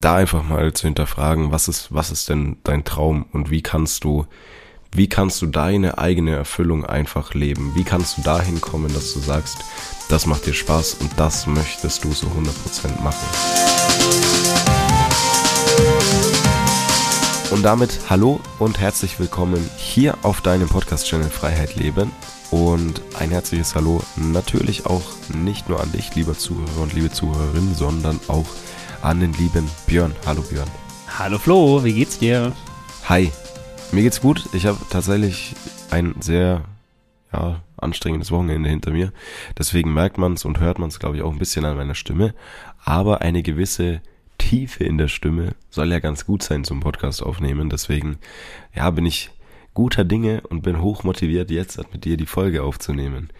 da einfach mal zu hinterfragen, was ist, was ist denn dein Traum und wie kannst du, wie kannst du deine eigene Erfüllung einfach leben? Wie kannst du dahin kommen, dass du sagst, das macht dir Spaß und das möchtest du so 100% machen? Und damit hallo und herzlich willkommen hier auf deinem Podcast-Channel Freiheit Leben. Und ein herzliches Hallo natürlich auch nicht nur an dich, lieber Zuhörer und liebe Zuhörerin, sondern auch an den lieben Björn. Hallo Björn. Hallo Flo, wie geht's dir? Hi, mir geht's gut. Ich habe tatsächlich ein sehr ja, anstrengendes Wochenende hinter mir. Deswegen merkt man es und hört man es, glaube ich, auch ein bisschen an meiner Stimme. Aber eine gewisse Tiefe in der Stimme soll ja ganz gut sein zum Podcast aufnehmen. Deswegen, ja, bin ich guter Dinge und bin hoch motiviert, jetzt mit dir die Folge aufzunehmen.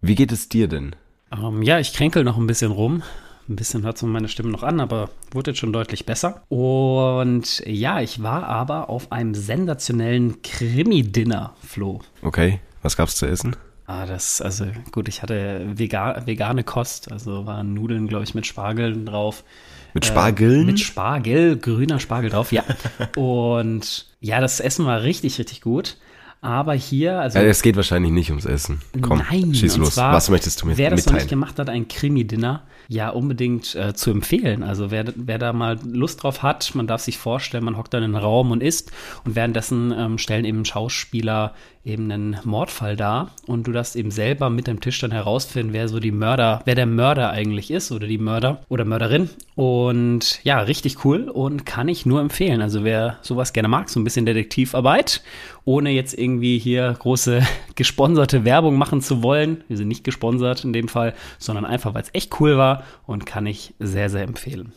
Wie geht es dir denn? Um, ähm, ja, ich kränkel noch ein bisschen rum. Ein bisschen hört man meine Stimme noch an, aber wurde jetzt schon deutlich besser. Und ja, ich war aber auf einem sensationellen Krimi-Dinner, Flo. Okay, was gab's zu essen? Ah, das, also gut, ich hatte vegan, vegane Kost, also waren Nudeln, glaube ich, mit Spargeln drauf. Mit Spargeln? Äh, mit Spargel, grüner Spargel drauf, ja. Und ja, das Essen war richtig, richtig gut. Aber hier, also. Ja, es geht wahrscheinlich nicht ums Essen. Komm, nein, schieß los. Zwar, Was möchtest du mir wer mitteilen? Wer das noch nicht gemacht hat, ein Krimi-Dinner, ja, unbedingt äh, zu empfehlen. Also wer, wer da mal Lust drauf hat, man darf sich vorstellen, man hockt dann in einen Raum und isst und währenddessen ähm, stellen eben Schauspieler eben einen Mordfall dar und du darfst eben selber mit dem Tisch dann herausfinden, wer so die Mörder, wer der Mörder eigentlich ist oder die Mörder oder Mörderin. Und ja, richtig cool und kann ich nur empfehlen. Also wer sowas gerne mag, so ein bisschen Detektivarbeit, ohne jetzt irgendwie hier große gesponserte Werbung machen zu wollen. Wir sind nicht gesponsert in dem Fall, sondern einfach, weil es echt cool war und kann ich sehr, sehr empfehlen.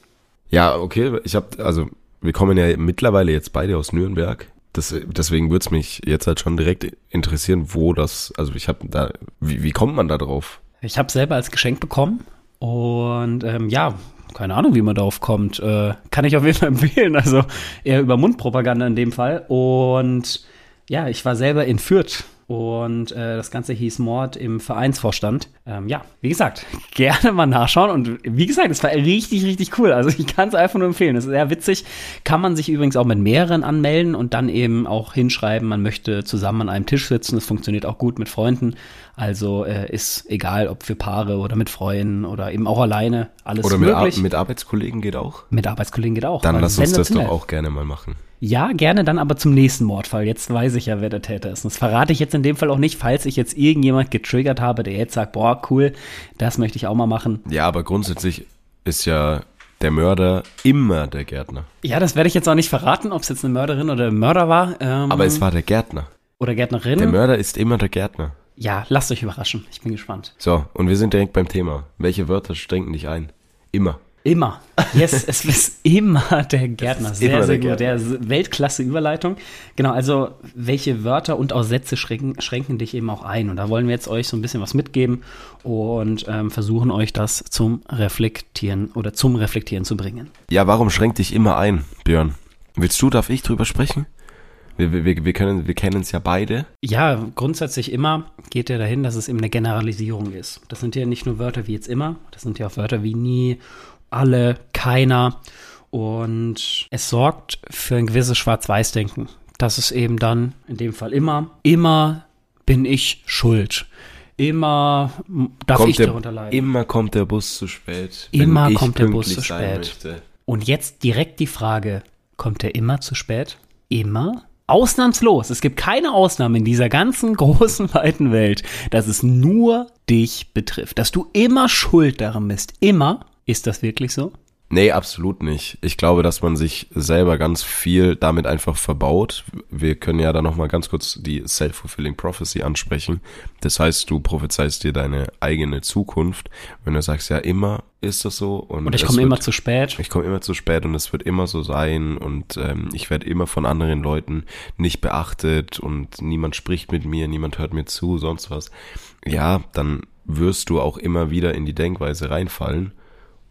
Ja, okay. Ich habe, also wir kommen ja mittlerweile jetzt beide aus Nürnberg. Das, deswegen würde es mich jetzt halt schon direkt interessieren, wo das, also ich habe da, wie, wie kommt man da drauf? Ich habe selber als Geschenk bekommen und ähm, ja, keine Ahnung, wie man darauf kommt. Äh, kann ich auf jeden Fall empfehlen. Also eher über Mundpropaganda in dem Fall. Und ja, ich war selber in Fürth und äh, das Ganze hieß Mord im Vereinsvorstand. Ähm, ja, wie gesagt, gerne mal nachschauen. Und wie gesagt, es war richtig, richtig cool. Also ich kann es einfach nur empfehlen. Es ist sehr witzig. Kann man sich übrigens auch mit mehreren anmelden und dann eben auch hinschreiben, man möchte zusammen an einem Tisch sitzen. Das funktioniert auch gut mit Freunden. Also äh, ist egal, ob für Paare oder mit Freunden oder eben auch alleine. Alles oder mit, möglich. Ar mit Arbeitskollegen geht auch? Mit Arbeitskollegen geht auch. Dann lass uns das doch auch gerne mal machen. Ja, gerne dann aber zum nächsten Mordfall. Jetzt weiß ich ja, wer der Täter ist. Und das verrate ich jetzt in dem Fall auch nicht, falls ich jetzt irgendjemand getriggert habe, der jetzt sagt, boah, cool, das möchte ich auch mal machen. Ja, aber grundsätzlich ist ja der Mörder immer der Gärtner. Ja, das werde ich jetzt auch nicht verraten, ob es jetzt eine Mörderin oder ein Mörder war. Ähm, aber es war der Gärtner. Oder Gärtnerin. Der Mörder ist immer der Gärtner. Ja, lasst euch überraschen. Ich bin gespannt. So, und wir sind direkt beim Thema. Welche Wörter strengen dich ein? Immer. Immer. Yes, es ist immer der Gärtner. Sehr, immer sehr gut. Der Weltklasse Überleitung. Genau, also welche Wörter und auch Sätze schränken, schränken dich eben auch ein. Und da wollen wir jetzt euch so ein bisschen was mitgeben und ähm, versuchen euch das zum Reflektieren oder zum Reflektieren zu bringen. Ja, warum schränkt dich immer ein, Björn? Willst du, darf ich drüber sprechen? Wir, wir, wir, können, wir kennen es ja beide. Ja, grundsätzlich immer geht ja dahin, dass es eben eine Generalisierung ist. Das sind ja nicht nur Wörter wie jetzt immer, das sind ja auch Wörter wie nie alle, keiner. Und es sorgt für ein gewisses Schwarz-Weiß-Denken. Das ist eben dann, in dem Fall immer, immer bin ich schuld. Immer darf kommt ich der, darunter leiden. Immer kommt der Bus zu spät. Immer kommt der Bus zu spät. Und jetzt direkt die Frage, kommt er immer zu spät? Immer? Ausnahmslos. Es gibt keine Ausnahme in dieser ganzen großen, weiten Welt, dass es nur dich betrifft. Dass du immer schuld daran bist. Immer ist das wirklich so? Nee, absolut nicht. Ich glaube, dass man sich selber ganz viel damit einfach verbaut. Wir können ja da nochmal ganz kurz die Self-Fulfilling Prophecy ansprechen. Das heißt, du prophezeist dir deine eigene Zukunft, wenn du sagst, ja, immer ist das so. Und, und ich komme immer zu spät. Ich komme immer zu spät und es wird immer so sein und ähm, ich werde immer von anderen Leuten nicht beachtet und niemand spricht mit mir, niemand hört mir zu, sonst was. Ja, dann wirst du auch immer wieder in die Denkweise reinfallen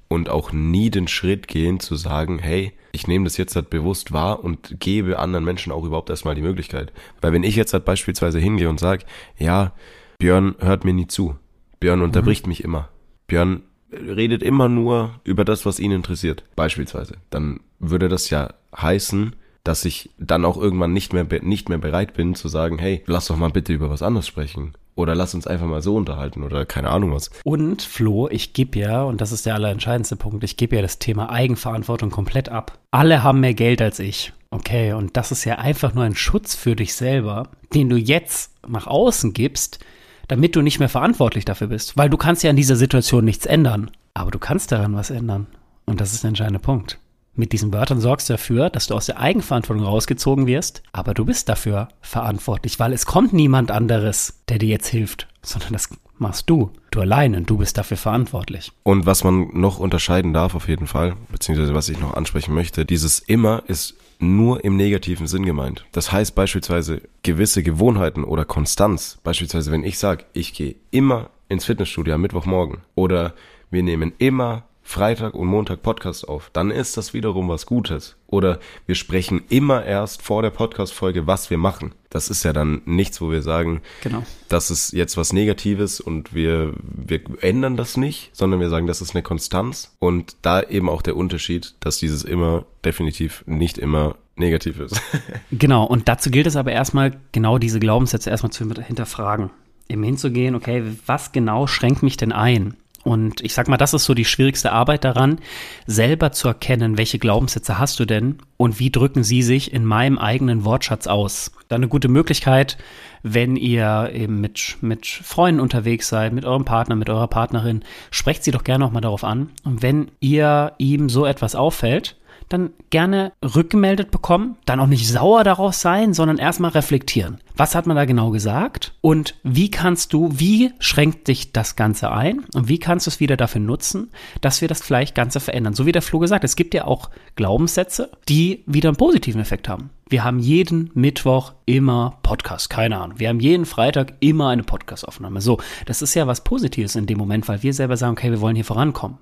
und auch nie den Schritt gehen zu sagen, hey, ich nehme das jetzt halt bewusst wahr und gebe anderen Menschen auch überhaupt erstmal die Möglichkeit. Weil wenn ich jetzt halt beispielsweise hingehe und sage, ja, Björn hört mir nie zu, Björn unterbricht mhm. mich immer, Björn redet immer nur über das, was ihn interessiert, beispielsweise, dann würde das ja heißen, dass ich dann auch irgendwann nicht mehr, nicht mehr bereit bin zu sagen, hey, lass doch mal bitte über was anderes sprechen. Oder lass uns einfach mal so unterhalten oder keine Ahnung was. Und Flo, ich gebe ja, und das ist der allerentscheidendste Punkt, ich gebe ja das Thema Eigenverantwortung komplett ab. Alle haben mehr Geld als ich. Okay, und das ist ja einfach nur ein Schutz für dich selber, den du jetzt nach außen gibst, damit du nicht mehr verantwortlich dafür bist. Weil du kannst ja in dieser Situation nichts ändern. Aber du kannst daran was ändern. Und das ist der entscheidende Punkt. Mit diesen Wörtern sorgst du dafür, dass du aus der Eigenverantwortung rausgezogen wirst, aber du bist dafür verantwortlich, weil es kommt niemand anderes, der dir jetzt hilft, sondern das machst du. Du allein und du bist dafür verantwortlich. Und was man noch unterscheiden darf auf jeden Fall, beziehungsweise was ich noch ansprechen möchte, dieses immer ist nur im negativen Sinn gemeint. Das heißt beispielsweise gewisse Gewohnheiten oder Konstanz. Beispielsweise wenn ich sage, ich gehe immer ins Fitnessstudio am Mittwochmorgen oder wir nehmen immer Freitag und Montag Podcast auf, dann ist das wiederum was Gutes. Oder wir sprechen immer erst vor der Podcast-Folge, was wir machen. Das ist ja dann nichts, wo wir sagen, genau. das ist jetzt was Negatives und wir, wir ändern das nicht, sondern wir sagen, das ist eine Konstanz. Und da eben auch der Unterschied, dass dieses immer definitiv nicht immer negativ ist. genau, und dazu gilt es aber erstmal, genau diese Glaubenssätze erstmal zu hinterfragen. Eben hinzugehen, okay, was genau schränkt mich denn ein? Und ich sag mal, das ist so die schwierigste Arbeit daran, selber zu erkennen, welche Glaubenssätze hast du denn und wie drücken sie sich in meinem eigenen Wortschatz aus. Dann eine gute Möglichkeit, wenn ihr eben mit, mit Freunden unterwegs seid, mit eurem Partner, mit eurer Partnerin, sprecht sie doch gerne auch mal darauf an. Und wenn ihr ihm so etwas auffällt, dann gerne rückgemeldet bekommen, dann auch nicht sauer daraus sein, sondern erstmal reflektieren. Was hat man da genau gesagt? Und wie kannst du, wie schränkt dich das Ganze ein? Und wie kannst du es wieder dafür nutzen, dass wir das vielleicht Ganze verändern? So wie der Flo gesagt, es gibt ja auch Glaubenssätze, die wieder einen positiven Effekt haben. Wir haben jeden Mittwoch immer Podcast, keine Ahnung. Wir haben jeden Freitag immer eine Podcastaufnahme. So, das ist ja was Positives in dem Moment, weil wir selber sagen, okay, wir wollen hier vorankommen.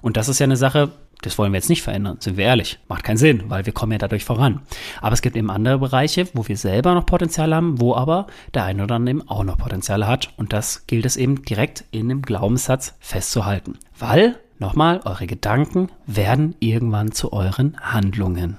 Und das ist ja eine Sache, das wollen wir jetzt nicht verändern, sind wir ehrlich. Macht keinen Sinn, weil wir kommen ja dadurch voran. Aber es gibt eben andere Bereiche, wo wir selber noch Potenzial haben, wo aber der eine oder andere eben auch noch Potenzial hat. Und das gilt es eben direkt in dem Glaubenssatz festzuhalten. Weil, nochmal, eure Gedanken werden irgendwann zu euren Handlungen.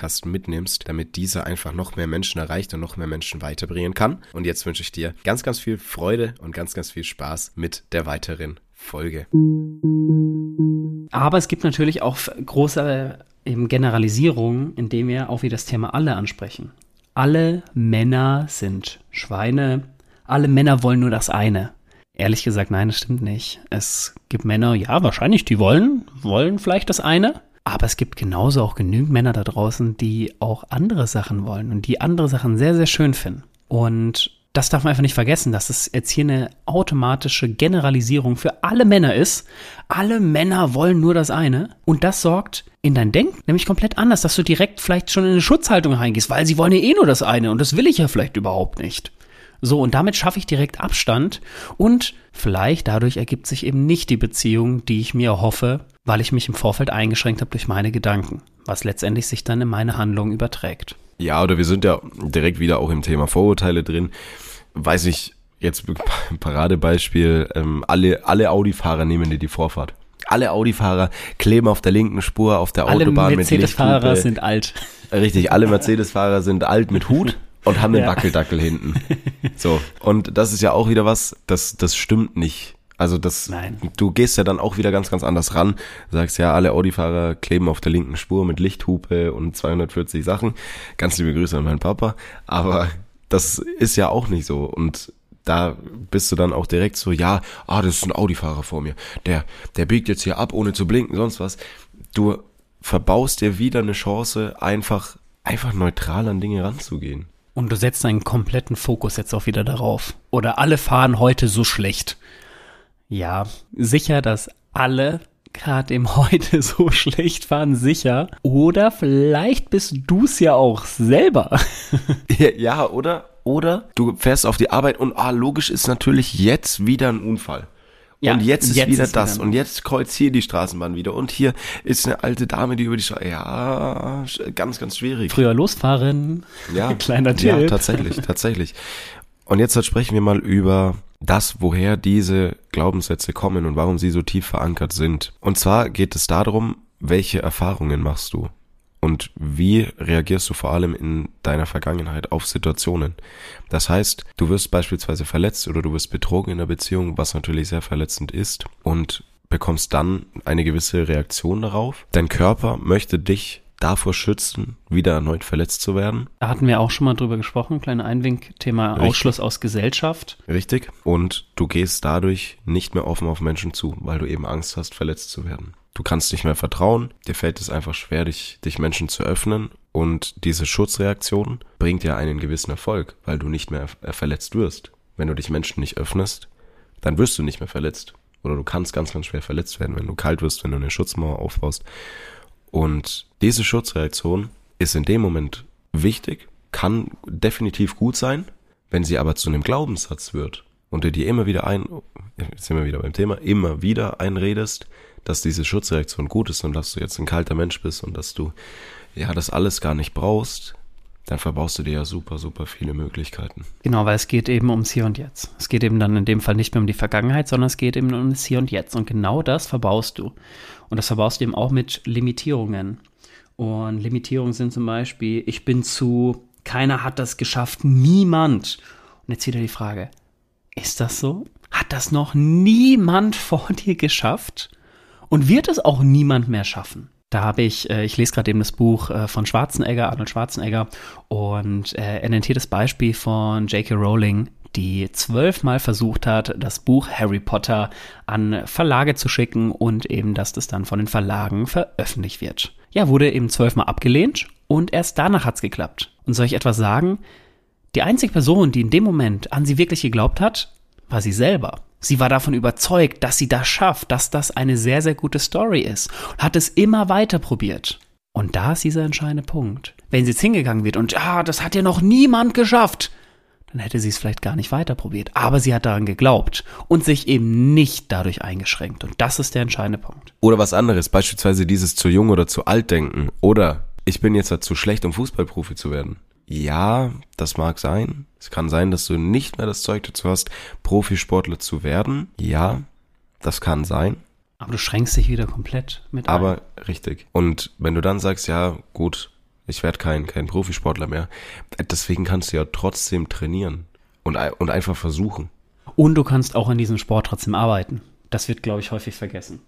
Podcast mitnimmst, damit dieser einfach noch mehr Menschen erreicht und noch mehr Menschen weiterbringen kann. Und jetzt wünsche ich dir ganz, ganz viel Freude und ganz, ganz viel Spaß mit der weiteren Folge. Aber es gibt natürlich auch große eben Generalisierungen, indem wir auch wieder das Thema alle ansprechen. Alle Männer sind Schweine. Alle Männer wollen nur das eine. Ehrlich gesagt, nein, das stimmt nicht. Es gibt Männer, ja, wahrscheinlich, die wollen, wollen vielleicht das eine, aber es gibt genauso auch genügend Männer da draußen, die auch andere Sachen wollen und die andere Sachen sehr, sehr schön finden. Und das darf man einfach nicht vergessen, dass es jetzt hier eine automatische Generalisierung für alle Männer ist. Alle Männer wollen nur das eine. Und das sorgt in dein Denken nämlich komplett anders, dass du direkt vielleicht schon in eine Schutzhaltung reingehst, weil sie wollen ja eh nur das eine und das will ich ja vielleicht überhaupt nicht. So, und damit schaffe ich direkt Abstand und vielleicht dadurch ergibt sich eben nicht die Beziehung, die ich mir hoffe, weil ich mich im Vorfeld eingeschränkt habe durch meine Gedanken, was letztendlich sich dann in meine Handlung überträgt. Ja, oder wir sind ja direkt wieder auch im Thema Vorurteile drin. Weiß ich, jetzt Paradebeispiel, ähm, alle, alle Audi-Fahrer nehmen dir die Vorfahrt. Alle Audi-Fahrer kleben auf der linken Spur auf der alle Autobahn mit Mercedes-Fahrer sind alt. Richtig, alle Mercedes-Fahrer sind alt mit Hut und haben den ja. Wackeldackel hinten. So. Und das ist ja auch wieder was, das, das stimmt nicht. Also das, Nein. du gehst ja dann auch wieder ganz, ganz anders ran. sagst ja, alle Audi-Fahrer kleben auf der linken Spur mit Lichthupe und 240 Sachen. Ganz liebe Grüße an meinen Papa. Aber das ist ja auch nicht so. Und da bist du dann auch direkt so, ja, ah, das ist ein Audi-Fahrer vor mir. Der, der biegt jetzt hier ab, ohne zu blinken, sonst was. Du verbaust dir wieder eine Chance, einfach, einfach neutral an Dinge ranzugehen. Und du setzt deinen kompletten Fokus jetzt auch wieder darauf. Oder alle fahren heute so schlecht. Ja, sicher, dass alle gerade im Heute so schlecht fahren, sicher. Oder vielleicht bist du es ja auch selber. ja, oder? Oder du fährst auf die Arbeit und ah, logisch ist natürlich jetzt wieder ein Unfall. Ja, und jetzt ist jetzt wieder ist das. Wieder und jetzt kreuzt hier die Straßenbahn wieder. Und hier ist eine alte Dame, die über die Straße. Ja, ganz, ganz schwierig. Früher losfahren. Ja. Kleiner Tipp. Ja, tatsächlich, tatsächlich. Und jetzt sprechen wir mal über das, woher diese Glaubenssätze kommen und warum sie so tief verankert sind. Und zwar geht es darum, welche Erfahrungen machst du? Und wie reagierst du vor allem in deiner Vergangenheit auf Situationen? Das heißt, du wirst beispielsweise verletzt oder du wirst betrogen in der Beziehung, was natürlich sehr verletzend ist und bekommst dann eine gewisse Reaktion darauf. Dein Körper möchte dich davor schützen, wieder erneut verletzt zu werden. Da hatten wir auch schon mal drüber gesprochen, kleiner Einwink, Thema Richtig. Ausschluss aus Gesellschaft. Richtig. Und du gehst dadurch nicht mehr offen auf Menschen zu, weil du eben Angst hast, verletzt zu werden. Du kannst nicht mehr vertrauen, dir fällt es einfach schwer, dich, dich Menschen zu öffnen und diese Schutzreaktion bringt ja einen gewissen Erfolg, weil du nicht mehr verletzt wirst. Wenn du dich Menschen nicht öffnest, dann wirst du nicht mehr verletzt. Oder du kannst ganz, ganz schwer verletzt werden, wenn du kalt wirst, wenn du eine Schutzmauer aufbaust. Und diese Schutzreaktion ist in dem Moment wichtig, kann definitiv gut sein, wenn sie aber zu einem Glaubenssatz wird und du dir immer wieder ein, jetzt sind wir wieder beim Thema, immer wieder einredest, dass diese Schutzreaktion gut ist und dass du jetzt ein kalter Mensch bist und dass du ja das alles gar nicht brauchst, dann verbaust du dir ja super, super viele Möglichkeiten. Genau, weil es geht eben ums Hier und Jetzt. Es geht eben dann in dem Fall nicht mehr um die Vergangenheit, sondern es geht eben um das Hier und Jetzt. Und genau das verbaust du. Und das verbaust du eben auch mit Limitierungen. Und Limitierungen sind zum Beispiel, ich bin zu, keiner hat das geschafft, niemand. Und jetzt wieder die Frage, ist das so? Hat das noch niemand vor dir geschafft? Und wird es auch niemand mehr schaffen? Da habe ich, äh, ich lese gerade eben das Buch äh, von Schwarzenegger, Arnold Schwarzenegger, und äh, er nennt hier das Beispiel von J.K. Rowling, die zwölfmal versucht hat, das Buch Harry Potter an Verlage zu schicken und eben, dass das dann von den Verlagen veröffentlicht wird. Ja, wurde eben zwölfmal abgelehnt und erst danach hat's geklappt. Und soll ich etwas sagen? Die einzige Person, die in dem Moment an sie wirklich geglaubt hat, war sie selber. Sie war davon überzeugt, dass sie das schafft, dass das eine sehr, sehr gute Story ist und hat es immer weiter probiert. Und da ist dieser entscheidende Punkt. Wenn sie jetzt hingegangen wird und ja, das hat ja noch niemand geschafft, dann hätte sie es vielleicht gar nicht weiter probiert. Aber sie hat daran geglaubt und sich eben nicht dadurch eingeschränkt. Und das ist der entscheidende Punkt. Oder was anderes, beispielsweise dieses zu jung oder zu alt denken. Oder ich bin jetzt zu schlecht, um Fußballprofi zu werden. Ja, das mag sein. Es kann sein, dass du nicht mehr das Zeug dazu hast, Profisportler zu werden. Ja, das kann sein. Aber du schränkst dich wieder komplett mit ein. Aber richtig. Und wenn du dann sagst, ja, gut, ich werde kein, kein Profisportler mehr, deswegen kannst du ja trotzdem trainieren und, und einfach versuchen. Und du kannst auch in diesem Sport trotzdem arbeiten. Das wird, glaube ich, häufig vergessen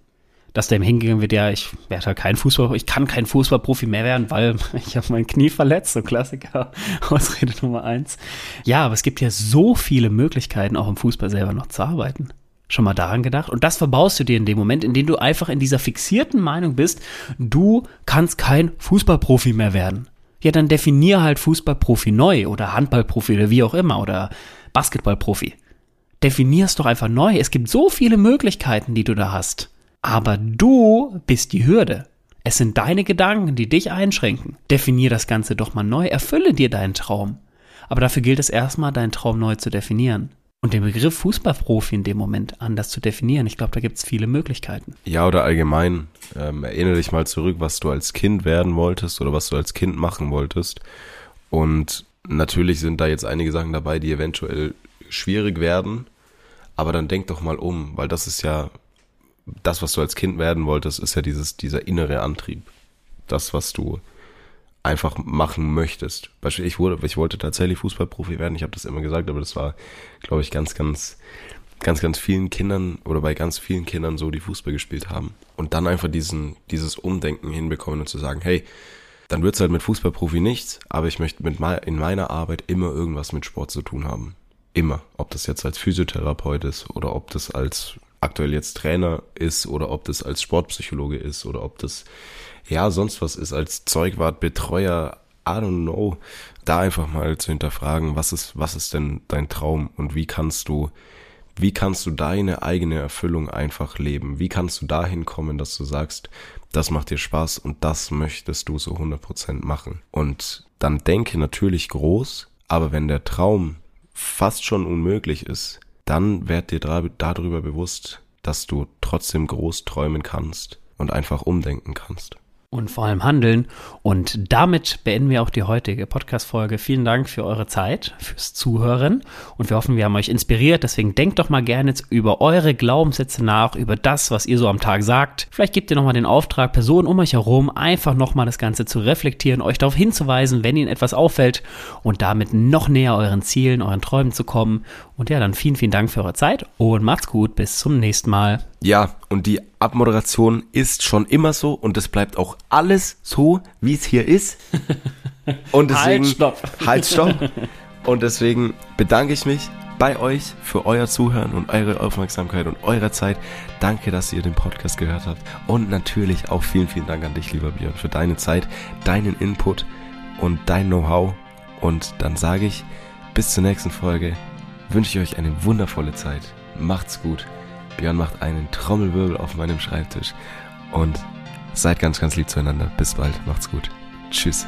dass dem hingegangen wird, ja, ich werde halt kein Fußball, ich kann kein Fußballprofi mehr werden, weil ich habe mein Knie verletzt, so Klassiker, Ausrede Nummer eins. Ja, aber es gibt ja so viele Möglichkeiten, auch im Fußball selber noch zu arbeiten. Schon mal daran gedacht? Und das verbaust du dir in dem Moment, in dem du einfach in dieser fixierten Meinung bist, du kannst kein Fußballprofi mehr werden. Ja, dann definier halt Fußballprofi neu oder Handballprofi oder wie auch immer oder Basketballprofi. Definier's doch einfach neu. Es gibt so viele Möglichkeiten, die du da hast. Aber du bist die Hürde. Es sind deine Gedanken, die dich einschränken. Definier das Ganze doch mal neu, erfülle dir deinen Traum. Aber dafür gilt es erstmal, deinen Traum neu zu definieren. Und den Begriff Fußballprofi in dem Moment anders zu definieren. Ich glaube, da gibt es viele Möglichkeiten. Ja, oder allgemein, ähm, erinnere dich mal zurück, was du als Kind werden wolltest oder was du als Kind machen wolltest. Und natürlich sind da jetzt einige Sachen dabei, die eventuell schwierig werden. Aber dann denk doch mal um, weil das ist ja das, was du als Kind werden wolltest, ist ja dieses, dieser innere Antrieb. Das, was du einfach machen möchtest. Beispiel, ich wurde, ich wollte tatsächlich Fußballprofi werden. Ich habe das immer gesagt, aber das war, glaube ich, ganz, ganz, ganz, ganz vielen Kindern oder bei ganz vielen Kindern so, die Fußball gespielt haben. Und dann einfach diesen, dieses Umdenken hinbekommen und zu sagen, hey, dann wird's halt mit Fußballprofi nichts, aber ich möchte mit in meiner Arbeit immer irgendwas mit Sport zu tun haben. Immer. Ob das jetzt als Physiotherapeut ist oder ob das als aktuell jetzt Trainer ist oder ob das als Sportpsychologe ist oder ob das ja sonst was ist als Zeugwart, Betreuer, I don't know, da einfach mal zu hinterfragen, was ist, was ist denn dein Traum und wie kannst du Wie kannst du deine eigene Erfüllung einfach leben? Wie kannst du dahin kommen, dass du sagst, das macht dir Spaß und das möchtest du so 100% machen? Und dann denke natürlich groß, aber wenn der Traum fast schon unmöglich ist, dann werd dir darüber bewusst, dass du trotzdem groß träumen kannst und einfach umdenken kannst und vor allem handeln. Und damit beenden wir auch die heutige Podcast-Folge. Vielen Dank für eure Zeit, fürs Zuhören. Und wir hoffen, wir haben euch inspiriert. Deswegen denkt doch mal gerne jetzt über eure Glaubenssätze nach, über das, was ihr so am Tag sagt. Vielleicht gebt ihr nochmal den Auftrag, Personen um euch herum einfach nochmal das Ganze zu reflektieren, euch darauf hinzuweisen, wenn ihnen etwas auffällt und damit noch näher euren Zielen, euren Träumen zu kommen. Und ja, dann vielen, vielen Dank für eure Zeit und macht's gut. Bis zum nächsten Mal. Ja, und die Abmoderation ist schon immer so und es bleibt auch alles so, wie es hier ist. Und deswegen, halt, stopp. Halt, stopp. Und deswegen bedanke ich mich bei euch für euer Zuhören und eure Aufmerksamkeit und eure Zeit. Danke, dass ihr den Podcast gehört habt. Und natürlich auch vielen, vielen Dank an dich, lieber Björn, für deine Zeit, deinen Input und dein Know-how. Und dann sage ich, bis zur nächsten Folge wünsche ich euch eine wundervolle Zeit. Macht's gut. Björn macht einen Trommelwirbel auf meinem Schreibtisch. Und seid ganz, ganz lieb zueinander. Bis bald. Macht's gut. Tschüss.